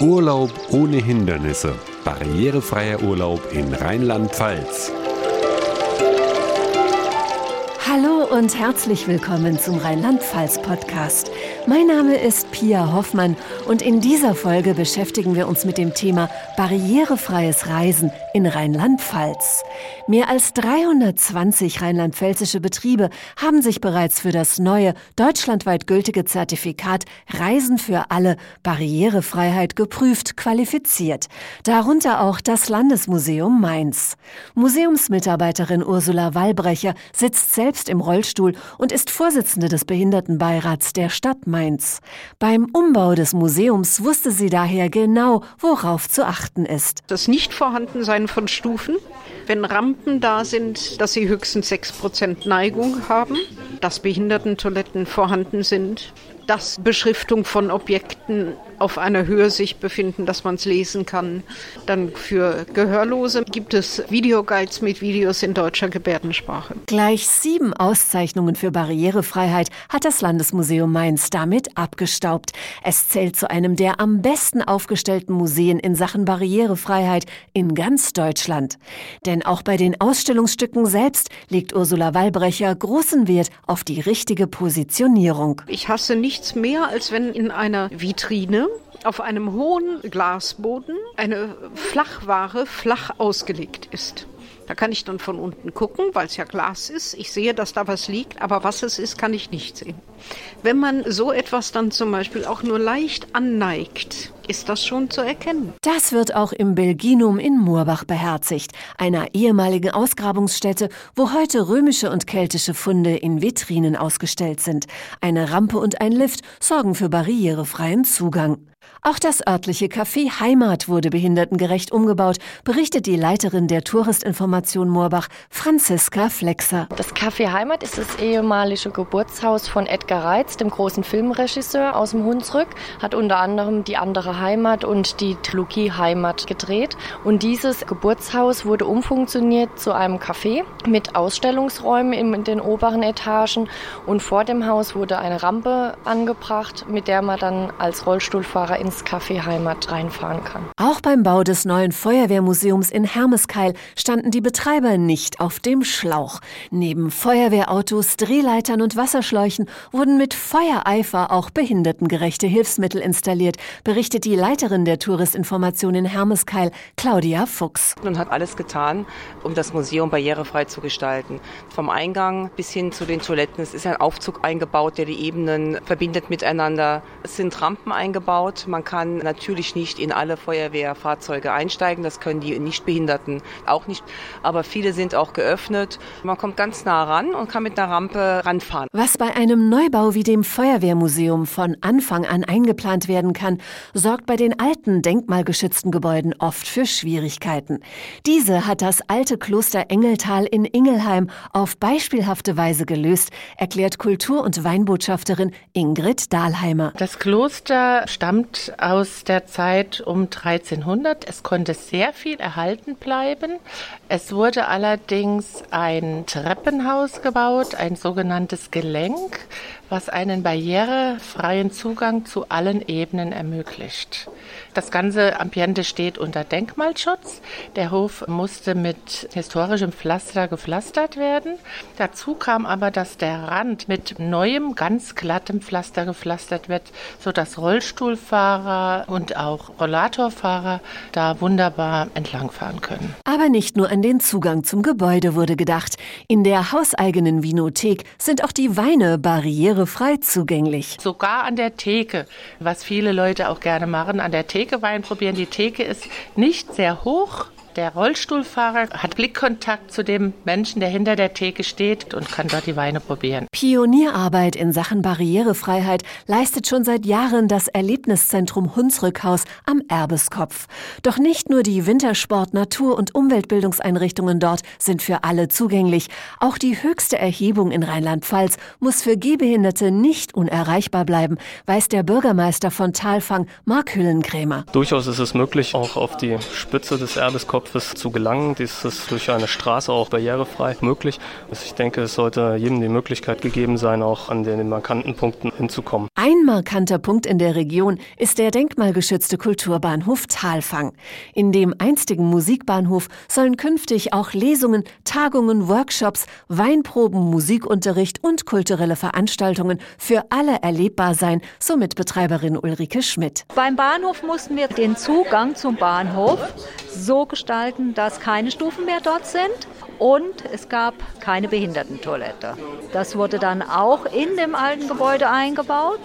Urlaub ohne Hindernisse. Barrierefreier Urlaub in Rheinland-Pfalz. Und herzlich willkommen zum Rheinland-Pfalz-Podcast. Mein Name ist Pia Hoffmann und in dieser Folge beschäftigen wir uns mit dem Thema barrierefreies Reisen in Rheinland-Pfalz. Mehr als 320 rheinland-pfälzische Betriebe haben sich bereits für das neue deutschlandweit gültige Zertifikat Reisen für alle Barrierefreiheit geprüft qualifiziert. Darunter auch das Landesmuseum Mainz. Museumsmitarbeiterin Ursula Wallbrecher sitzt selbst im Rollstuhl und ist Vorsitzende des Behindertenbeirats der Stadt Mainz. Beim Umbau des Museums wusste sie daher genau, worauf zu achten ist. Das Nichtvorhandensein von Stufen, wenn Rampen da sind, dass sie höchstens 6% Neigung haben, dass Behindertentoiletten vorhanden sind, dass Beschriftung von Objekten auf einer Höhe sich befinden, dass man es lesen kann. Dann für Gehörlose gibt es Videoguides mit Videos in deutscher Gebärdensprache. Gleich sieben Auszeichnungen für Barrierefreiheit hat das Landesmuseum Mainz damit abgestaubt. Es zählt zu einem der am besten aufgestellten Museen in Sachen Barrierefreiheit in ganz Deutschland. Denn auch bei den Ausstellungsstücken selbst legt Ursula Wallbrecher großen Wert auf die richtige Positionierung. Ich hasse nichts mehr, als wenn in einer Vitrine auf einem hohen Glasboden eine Flachware flach ausgelegt ist. Da kann ich dann von unten gucken, weil es ja Glas ist. Ich sehe, dass da was liegt, aber was es ist, kann ich nicht sehen. Wenn man so etwas dann zum Beispiel auch nur leicht anneigt, ist das schon zu erkennen. Das wird auch im Belginum in Moorbach beherzigt, einer ehemaligen Ausgrabungsstätte, wo heute römische und keltische Funde in Vitrinen ausgestellt sind. Eine Rampe und ein Lift sorgen für barrierefreien Zugang. Auch das örtliche Café Heimat wurde behindertengerecht umgebaut, berichtet die Leiterin der Touristinformation Moorbach, Franziska Flexer. Das Café Heimat ist das ehemalige Geburtshaus von Edgar Reitz, dem großen Filmregisseur aus dem Hunsrück, hat unter anderem die andere Heimat und die Trilogie Heimat gedreht. Und dieses Geburtshaus wurde umfunktioniert zu einem Café mit Ausstellungsräumen in den oberen Etagen. Und vor dem Haus wurde eine Rampe angebracht, mit der man dann als Rollstuhlfahrer ins Café Heimat reinfahren kann. Auch beim Bau des neuen Feuerwehrmuseums in Hermeskeil standen die Betreiber nicht auf dem Schlauch. Neben Feuerwehrautos, Drehleitern und Wasserschläuchen wurden mit Feuereifer auch behindertengerechte Hilfsmittel installiert, berichtet die Leiterin der Touristinformation in Hermeskeil, Claudia Fuchs. Man hat alles getan, um das Museum barrierefrei zu gestalten. Vom Eingang bis hin zu den Toiletten. Es ist ein Aufzug eingebaut, der die Ebenen verbindet miteinander. Es sind Rampen eingebaut. Man kann natürlich nicht in alle Feuerwehrfahrzeuge einsteigen. Das können die Nichtbehinderten auch nicht. Aber viele sind auch geöffnet. Man kommt ganz nah ran und kann mit einer Rampe ranfahren. Was bei einem Neubau wie dem Feuerwehrmuseum von Anfang an eingeplant werden kann, sorgt bei den alten denkmalgeschützten Gebäuden oft für Schwierigkeiten. Diese hat das alte Kloster Engeltal in Ingelheim auf beispielhafte Weise gelöst, erklärt Kultur- und Weinbotschafterin Ingrid Dahlheimer. Das Kloster stammt aus der Zeit um 1300. Es konnte sehr viel erhalten bleiben. Es wurde allerdings ein Treppenhaus gebaut, ein sogenanntes Gelenk, was einen barrierefreien Zugang zu allen Ebenen ermöglicht. Das ganze Ambiente steht unter Denkmalschutz. Der Hof musste mit historischem Pflaster gepflastert werden. Dazu kam aber, dass der Rand mit neuem, ganz glattem Pflaster gepflastert wird, sodass Rollstuhlfahrer und auch Rollatorfahrer da wunderbar entlangfahren können. Aber nicht nur an den Zugang zum Gebäude wurde gedacht. In der hauseigenen Vinothek sind auch die Weine barrierefrei zugänglich. Sogar an der Theke, was viele Leute auch gerne machen, an der Theke Wein probieren. Die Theke ist nicht sehr hoch, der Rollstuhlfahrer hat Blickkontakt zu dem Menschen, der hinter der Theke steht und kann dort die Weine probieren. Pionierarbeit in Sachen Barrierefreiheit leistet schon seit Jahren das Erlebniszentrum Hunsrückhaus am Erbeskopf. Doch nicht nur die Wintersport-, Natur- und Umweltbildungseinrichtungen dort sind für alle zugänglich. Auch die höchste Erhebung in Rheinland-Pfalz muss für Gehbehinderte nicht unerreichbar bleiben, weiß der Bürgermeister von Talfang, Mark Hüllenkrämer. Durchaus ist es möglich, auch auf die Spitze des Erbeskopfs Kopfes zu gelangen. Dies ist durch eine Straße auch barrierefrei möglich. Also ich denke, es sollte jedem die Möglichkeit gegeben sein, auch an den markanten Punkten hinzukommen. Ein markanter Punkt in der Region ist der denkmalgeschützte Kulturbahnhof Talfang. In dem einstigen Musikbahnhof sollen künftig auch Lesungen, Tagungen, Workshops, Weinproben, Musikunterricht und kulturelle Veranstaltungen für alle erlebbar sein, so Mitbetreiberin Ulrike Schmidt. Beim Bahnhof mussten wir den Zugang zum Bahnhof so gestalten, dass keine Stufen mehr dort sind und es gab keine Behindertentoilette. Das wurde dann auch in dem alten Gebäude eingebaut.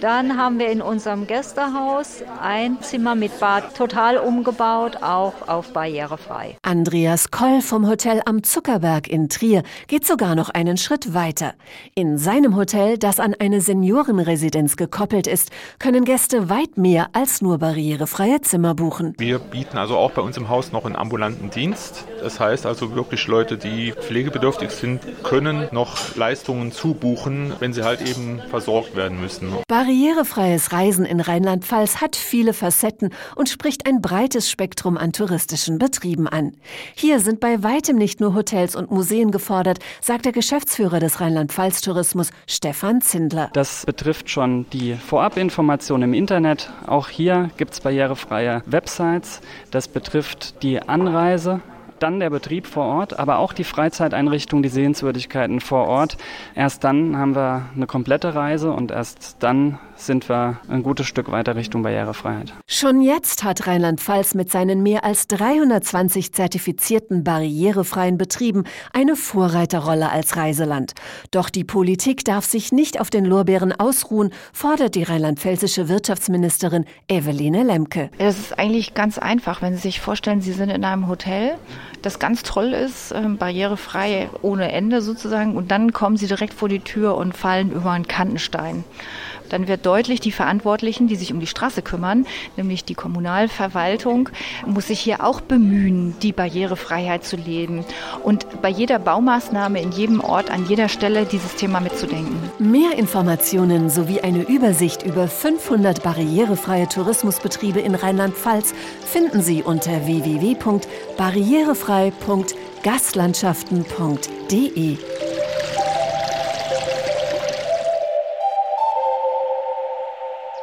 Dann haben wir in unserem Gästehaus ein Zimmer mit Bad total umgebaut, auch auf barrierefrei. Andreas Koll vom Hotel am Zuckerberg in Trier geht sogar noch einen Schritt weiter. In seinem Hotel, das an eine Seniorenresidenz gekoppelt ist, können Gäste weit mehr als nur barrierefreie Zimmer buchen. Wir bieten also auch bei uns im Haus noch einen ambulanten Dienst. Das heißt also wirklich Leute, die pflegebedürftig sind, können noch Leistungen zubuchen, wenn sie halt eben versorgt werden müssen. Barrierefreies Reisen in Rheinland-Pfalz hat viele Facetten und spricht ein breites Spektrum an touristischen Betrieben an. Hier sind bei weitem nicht nur Hotels und Museen gefordert, sagt der Geschäftsführer des Rheinland-Pfalz-Tourismus Stefan Zindler. Das betrifft schon die Vorabinformation im Internet. Auch hier gibt es barrierefreie Websites. Das betrifft die Anreise dann der Betrieb vor Ort, aber auch die Freizeiteinrichtung, die Sehenswürdigkeiten vor Ort. Erst dann haben wir eine komplette Reise und erst dann sind wir ein gutes Stück weiter Richtung Barrierefreiheit. Schon jetzt hat Rheinland-Pfalz mit seinen mehr als 320 zertifizierten barrierefreien Betrieben eine Vorreiterrolle als Reiseland. Doch die Politik darf sich nicht auf den Lorbeeren ausruhen, fordert die rheinland-pfälzische Wirtschaftsministerin Eveline Lemke. Es ist eigentlich ganz einfach, wenn Sie sich vorstellen, Sie sind in einem Hotel, das ganz toll ist, ähm, barrierefrei ohne Ende sozusagen, und dann kommen Sie direkt vor die Tür und fallen über einen Kantenstein dann wird deutlich, die Verantwortlichen, die sich um die Straße kümmern, nämlich die Kommunalverwaltung, muss sich hier auch bemühen, die Barrierefreiheit zu leben und bei jeder Baumaßnahme in jedem Ort an jeder Stelle dieses Thema mitzudenken. Mehr Informationen sowie eine Übersicht über 500 barrierefreie Tourismusbetriebe in Rheinland-Pfalz finden Sie unter www.barrierefrei.gastlandschaften.de.